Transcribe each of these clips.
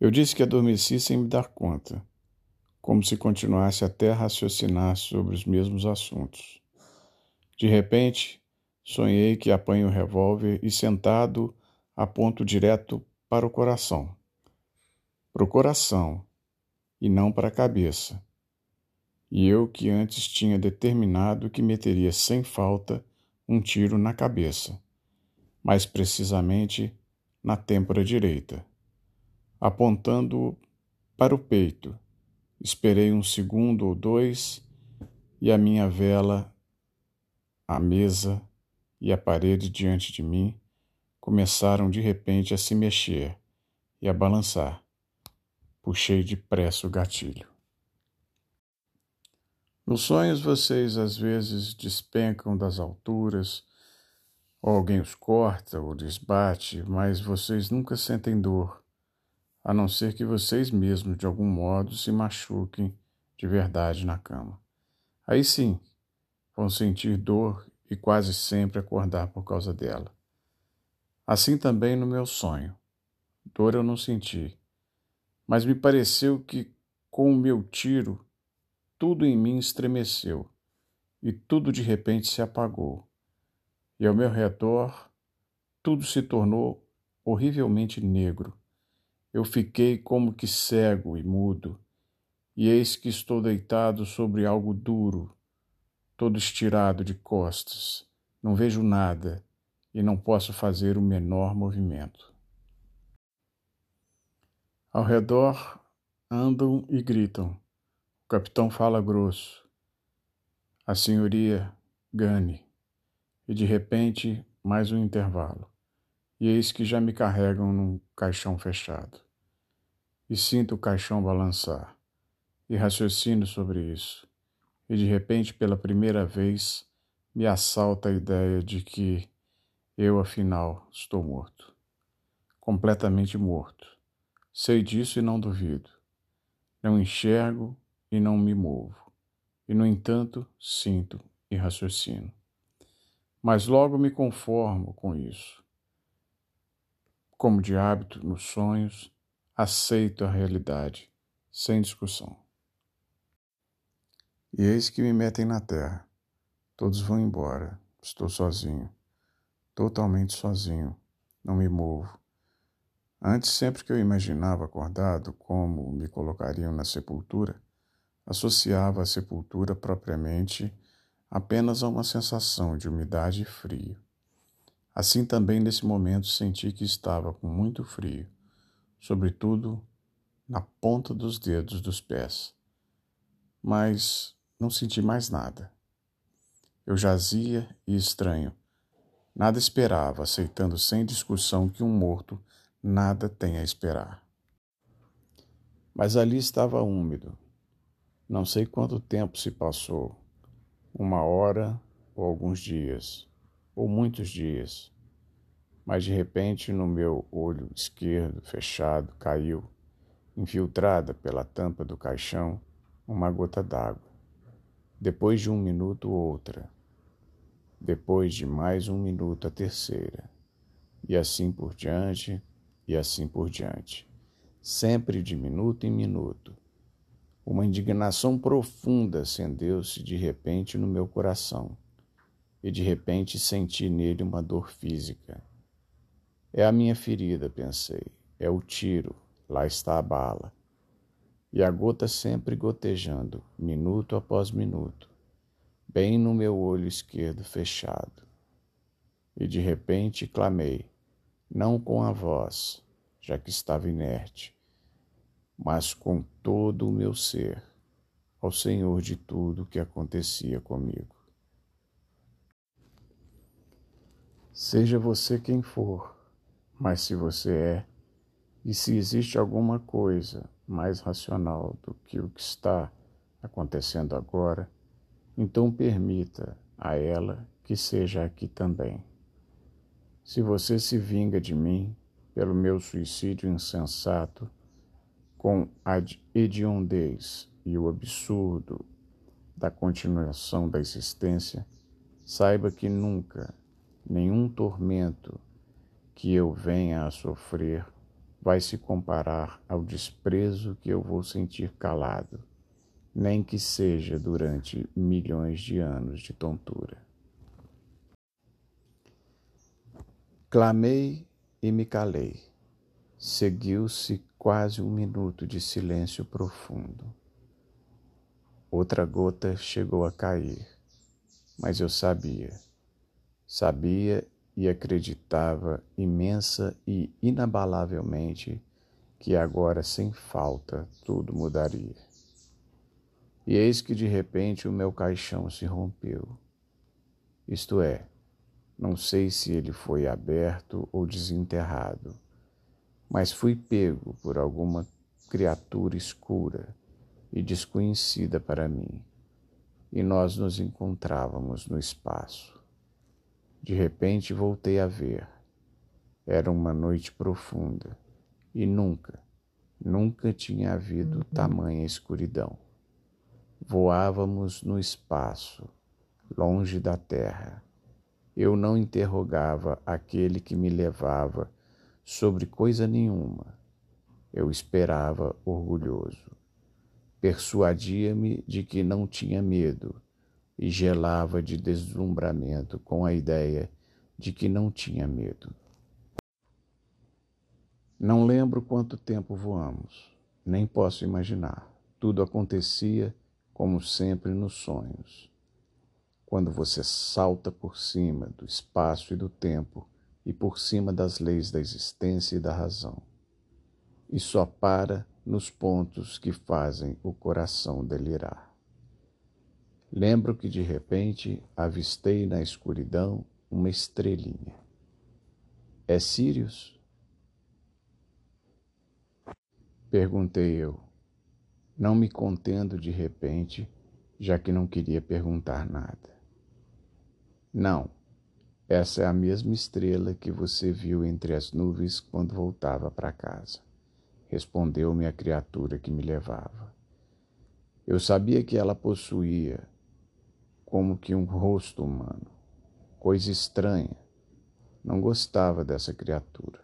Eu disse que adormeci sem me dar conta, como se continuasse até raciocinar sobre os mesmos assuntos. De repente, sonhei que apanho o revólver e sentado aponto direto para o coração. Para o coração e não para a cabeça. E eu que antes tinha determinado que meteria sem falta um tiro na cabeça, mais precisamente na têmpora direita. Apontando para o peito, esperei um segundo ou dois e a minha vela, a mesa e a parede diante de mim começaram de repente a se mexer e a balançar. Puxei depressa o gatilho. Nos sonhos vocês às vezes despencam das alturas, ou alguém os corta ou lhes bate, mas vocês nunca sentem dor, a não ser que vocês mesmos de algum modo se machuquem de verdade na cama. Aí sim, vão sentir dor e quase sempre acordar por causa dela. Assim também no meu sonho. Dor eu não senti, mas me pareceu que com o meu tiro tudo em mim estremeceu e tudo de repente se apagou. E ao meu redor tudo se tornou horrivelmente negro. Eu fiquei como que cego e mudo, e eis que estou deitado sobre algo duro, todo estirado de costas. Não vejo nada e não posso fazer o menor movimento. Ao redor andam e gritam. O capitão fala grosso. A senhoria gane. E de repente, mais um intervalo. E eis que já me carregam num caixão fechado. E sinto o caixão balançar. E raciocino sobre isso. E de repente, pela primeira vez, me assalta a ideia de que eu, afinal, estou morto. Completamente morto. Sei disso e não duvido. Não enxergo e não me movo. E, no entanto, sinto e raciocino. Mas logo me conformo com isso. Como de hábito nos sonhos, aceito a realidade, sem discussão. E eis que me metem na terra. Todos vão embora. Estou sozinho totalmente sozinho, não me movo. Antes, sempre que eu imaginava acordado como me colocariam na sepultura, associava a sepultura propriamente apenas a uma sensação de umidade e frio. Assim também nesse momento senti que estava com muito frio, sobretudo na ponta dos dedos dos pés. Mas não senti mais nada. Eu jazia e estranho, Nada esperava, aceitando sem discussão que um morto nada tem a esperar. Mas ali estava úmido. Não sei quanto tempo se passou uma hora ou alguns dias, ou muitos dias. Mas de repente no meu olho esquerdo fechado caiu, infiltrada pela tampa do caixão, uma gota d'água. Depois de um minuto, outra depois de mais um minuto a terceira, e assim por diante, e assim por diante, sempre de minuto em minuto. Uma indignação profunda acendeu-se de repente no meu coração, e de repente senti nele uma dor física. É a minha ferida, pensei, é o tiro, lá está a bala. E a gota sempre gotejando, minuto após minuto bem no meu olho esquerdo fechado. E de repente clamei, não com a voz, já que estava inerte, mas com todo o meu ser, ao Senhor de tudo que acontecia comigo. Seja você quem for, mas se você é, e se existe alguma coisa mais racional do que o que está acontecendo agora, então permita a ela que seja aqui também. Se você se vinga de mim pelo meu suicídio insensato, com a hediondez e o absurdo da continuação da existência, saiba que nunca nenhum tormento que eu venha a sofrer vai se comparar ao desprezo que eu vou sentir calado, nem que seja durante milhões de anos de tontura. Clamei e me calei. Seguiu-se quase um minuto de silêncio profundo. Outra gota chegou a cair, mas eu sabia, sabia e acreditava imensa e inabalavelmente que agora, sem falta, tudo mudaria. E eis que de repente o meu caixão se rompeu. Isto é, não sei se ele foi aberto ou desenterrado, mas fui pego por alguma criatura escura e desconhecida para mim, e nós nos encontrávamos no espaço. De repente voltei a ver. Era uma noite profunda e nunca, nunca tinha havido uhum. tamanha escuridão. Voávamos no espaço, longe da terra eu não interrogava aquele que me levava sobre coisa nenhuma. Eu esperava orgulhoso. Persuadia-me de que não tinha medo e gelava de deslumbramento com a ideia de que não tinha medo. Não lembro quanto tempo voamos, nem posso imaginar. Tudo acontecia como sempre nos sonhos quando você salta por cima do espaço e do tempo e por cima das leis da existência e da razão, e só para nos pontos que fazem o coração delirar. Lembro que de repente avistei na escuridão uma estrelinha. É Sirius? Perguntei eu, não me contendo de repente, já que não queria perguntar nada. Não, essa é a mesma estrela que você viu entre as nuvens quando voltava para casa, respondeu-me a criatura que me levava. Eu sabia que ela possuía como que um rosto humano, coisa estranha. Não gostava dessa criatura.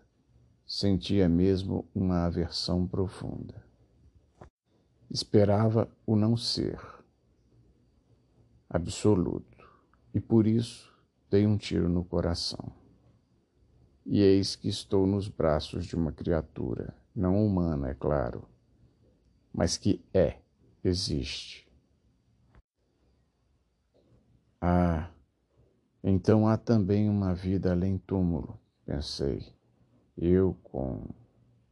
Sentia mesmo uma aversão profunda. Esperava o não ser absoluto e por isso dei um tiro no coração. E eis que estou nos braços de uma criatura, não humana, é claro, mas que é, existe. Ah, então há também uma vida além túmulo, pensei, eu com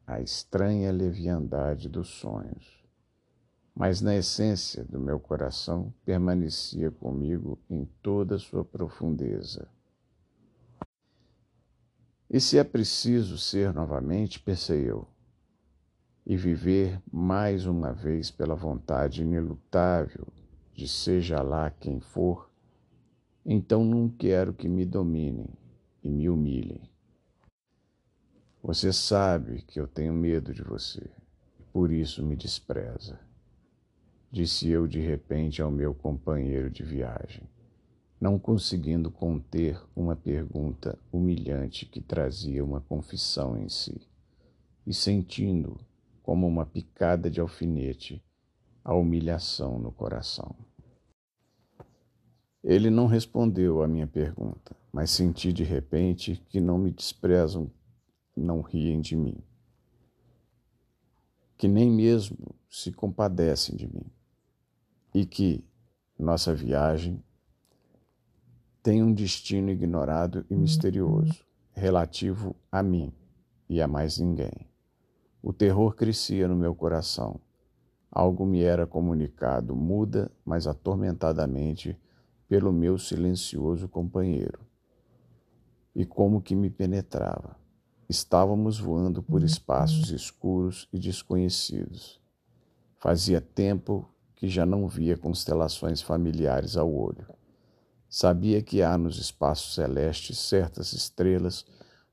a estranha leviandade dos sonhos mas na essência do meu coração permanecia comigo em toda sua profundeza. E se é preciso ser novamente, pensei eu, e viver mais uma vez pela vontade inelutável de seja lá quem for, então não quero que me dominem e me humilhem. Você sabe que eu tenho medo de você, e por isso me despreza disse eu de repente ao meu companheiro de viagem, não conseguindo conter uma pergunta humilhante que trazia uma confissão em si, e sentindo, como uma picada de alfinete, a humilhação no coração. Ele não respondeu à minha pergunta, mas senti de repente que não me desprezam, não riem de mim, que nem mesmo se compadecem de mim e que nossa viagem tem um destino ignorado e misterioso, relativo a mim e a mais ninguém. O terror crescia no meu coração. Algo me era comunicado muda, mas atormentadamente, pelo meu silencioso companheiro. E como que me penetrava. Estávamos voando por espaços escuros e desconhecidos. Fazia tempo que já não via constelações familiares ao olho. Sabia que há nos espaços celestes certas estrelas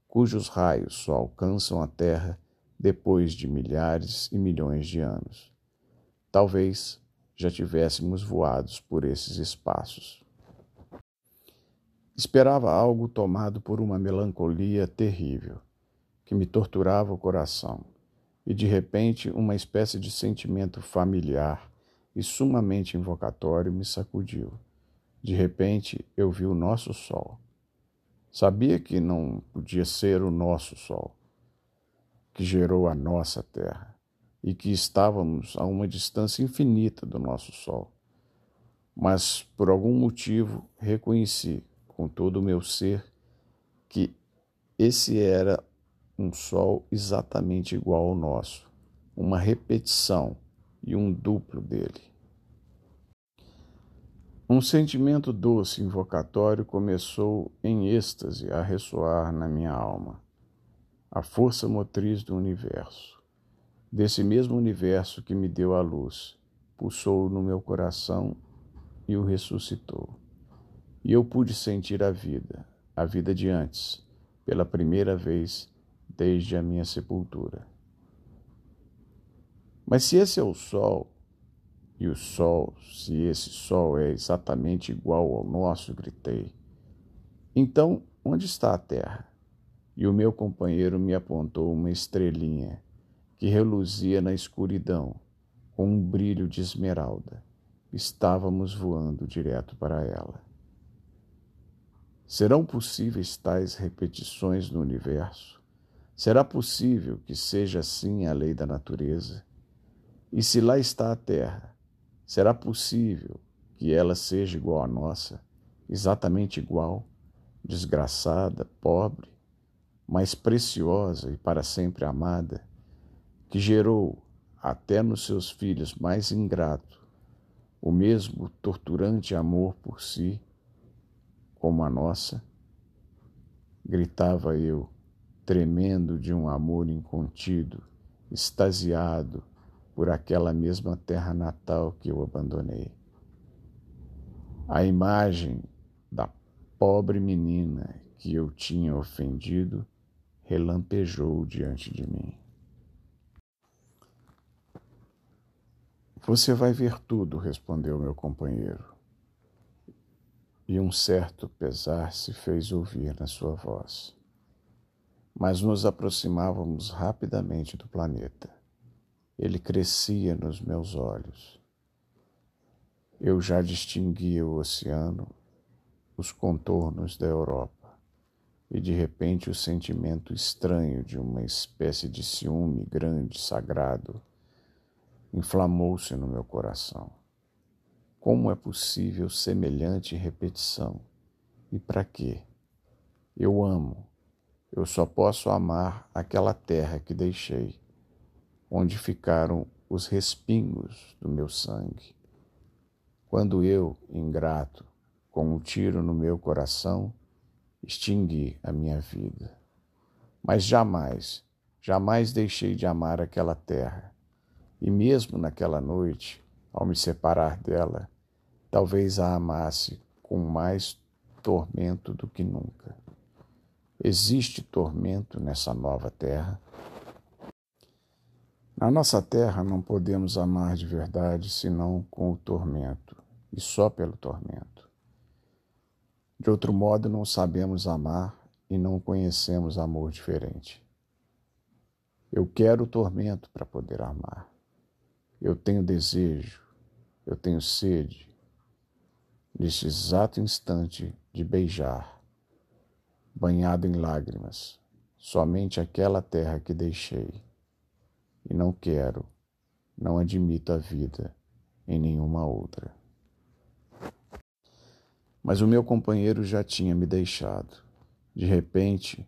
cujos raios só alcançam a Terra depois de milhares e milhões de anos. Talvez já tivéssemos voados por esses espaços. Esperava algo tomado por uma melancolia terrível, que me torturava o coração, e de repente uma espécie de sentimento familiar e sumamente invocatório me sacudiu. De repente eu vi o nosso sol. Sabia que não podia ser o nosso sol, que gerou a nossa terra, e que estávamos a uma distância infinita do nosso sol. Mas por algum motivo reconheci com todo o meu ser que esse era um sol exatamente igual ao nosso, uma repetição e um duplo dele. Um sentimento doce invocatório começou em êxtase a ressoar na minha alma. A força motriz do universo, desse mesmo universo que me deu a luz, pulsou no meu coração e o ressuscitou. E eu pude sentir a vida, a vida de antes, pela primeira vez desde a minha sepultura. Mas se esse é o Sol, e o Sol, se esse Sol é exatamente igual ao nosso, gritei, então onde está a Terra? E o meu companheiro me apontou uma estrelinha que reluzia na escuridão com um brilho de esmeralda. Estávamos voando direto para ela. Serão possíveis tais repetições no universo? Será possível que seja assim a lei da natureza? E se lá está a terra, será possível que ela seja igual à nossa, exatamente igual, desgraçada, pobre, mas preciosa e para sempre amada, que gerou, até nos seus filhos mais ingratos, o mesmo torturante amor por si, como a nossa? Gritava eu, tremendo de um amor incontido, extasiado por aquela mesma terra natal que eu abandonei. A imagem da pobre menina que eu tinha ofendido relampejou diante de mim. Você vai ver tudo, respondeu meu companheiro. E um certo pesar se fez ouvir na sua voz. Mas nos aproximávamos rapidamente do planeta. Ele crescia nos meus olhos. Eu já distinguia o oceano, os contornos da Europa, e de repente o sentimento estranho de uma espécie de ciúme grande, sagrado, inflamou-se no meu coração. Como é possível semelhante repetição? E para quê? Eu amo. Eu só posso amar aquela terra que deixei, onde ficaram os respingos do meu sangue. Quando eu, ingrato, com um tiro no meu coração, extingui a minha vida. Mas jamais, jamais deixei de amar aquela terra e mesmo naquela noite, ao me separar dela, talvez a amasse com mais tormento do que nunca. Existe tormento nessa nova terra? Na nossa terra não podemos amar de verdade senão com o tormento, e só pelo tormento. De outro modo, não sabemos amar e não conhecemos amor diferente. Eu quero o tormento para poder amar. Eu tenho desejo, eu tenho sede, neste exato instante de beijar, banhado em lágrimas, somente aquela terra que deixei. E não quero, não admito a vida em nenhuma outra. Mas o meu companheiro já tinha me deixado. De repente,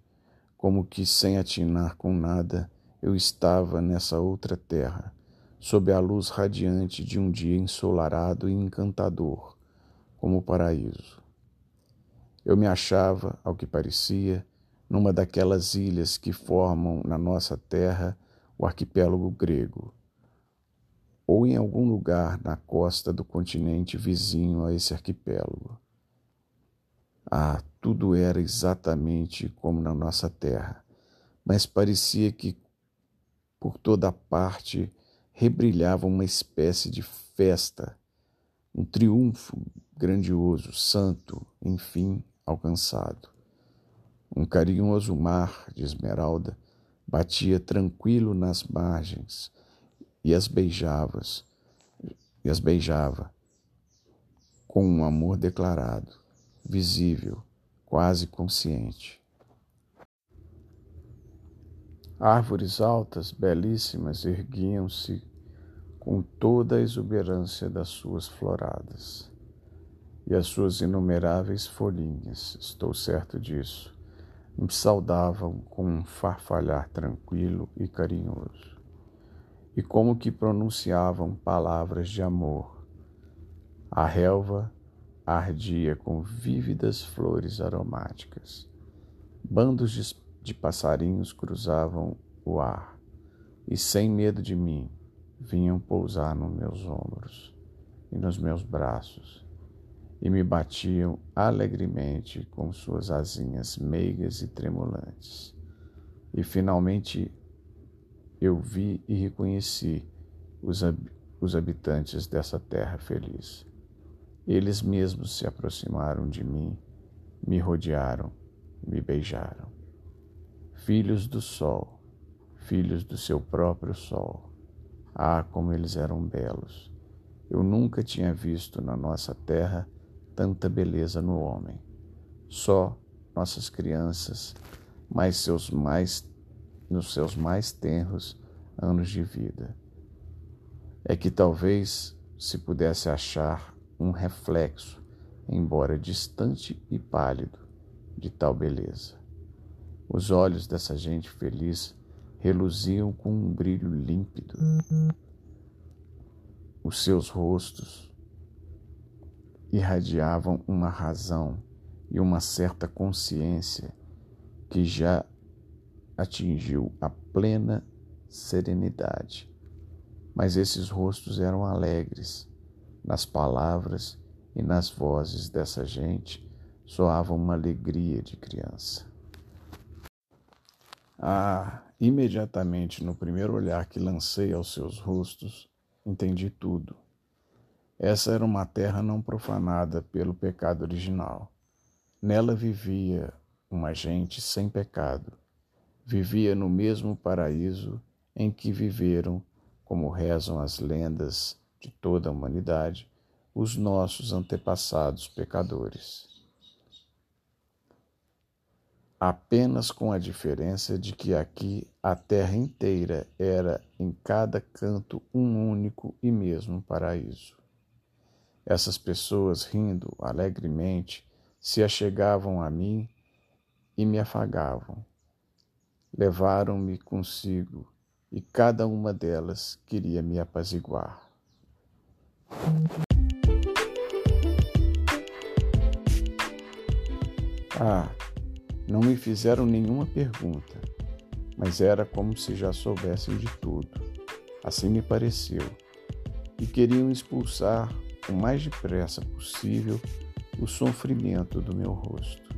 como que sem atinar com nada, eu estava nessa outra terra sob a luz radiante de um dia ensolarado e encantador, como o paraíso. Eu me achava, ao que parecia, numa daquelas ilhas que formam na nossa terra o arquipélago grego, ou em algum lugar na costa do continente vizinho a esse arquipélago. Ah, tudo era exatamente como na nossa terra, mas parecia que por toda parte rebrilhava uma espécie de festa, um triunfo grandioso, santo, enfim, alcançado. Um carinhoso mar de esmeralda batia tranquilo nas margens e as beijavas, e as beijava com um amor declarado, visível, quase consciente. Árvores altas, belíssimas, erguiam-se com toda a exuberância das suas floradas. E as suas inumeráveis folhinhas, estou certo disso, me saudavam com um farfalhar tranquilo e carinhoso, e como que pronunciavam palavras de amor. A relva ardia com vívidas flores aromáticas. Bandos de, de passarinhos cruzavam o ar. E, sem medo de mim, vinham pousar nos meus ombros e nos meus braços e me batiam alegremente com suas asinhas meigas e tremulantes. E finalmente eu vi e reconheci os, os habitantes dessa terra feliz. Eles mesmos se aproximaram de mim, me rodearam, me beijaram. Filhos do sol, filhos do seu próprio sol. Ah, como eles eram belos! Eu nunca tinha visto na nossa terra tanta beleza no homem. Só nossas crianças, mas seus mais nos seus mais tenros anos de vida. É que talvez se pudesse achar um reflexo, embora distante e pálido, de tal beleza. Os olhos dessa gente feliz reluziam com um brilho límpido. Os seus rostos irradiavam uma razão e uma certa consciência que já atingiu a plena serenidade. Mas esses rostos eram alegres, nas palavras e nas vozes dessa gente soava uma alegria de criança. Ah, imediatamente no primeiro olhar que lancei aos seus rostos, entendi tudo. Essa era uma terra não profanada pelo pecado original. Nela vivia uma gente sem pecado. Vivia no mesmo paraíso em que viveram, como rezam as lendas de toda a humanidade, os nossos antepassados pecadores. Apenas com a diferença de que aqui a terra inteira era em cada canto um único e mesmo paraíso. Essas pessoas, rindo alegremente, se achegavam a mim e me afagavam. Levaram-me consigo e cada uma delas queria me apaziguar. Ah, não me fizeram nenhuma pergunta, mas era como se já soubessem de tudo. Assim me pareceu. E queriam expulsar o mais depressa possível o sofrimento do meu rosto.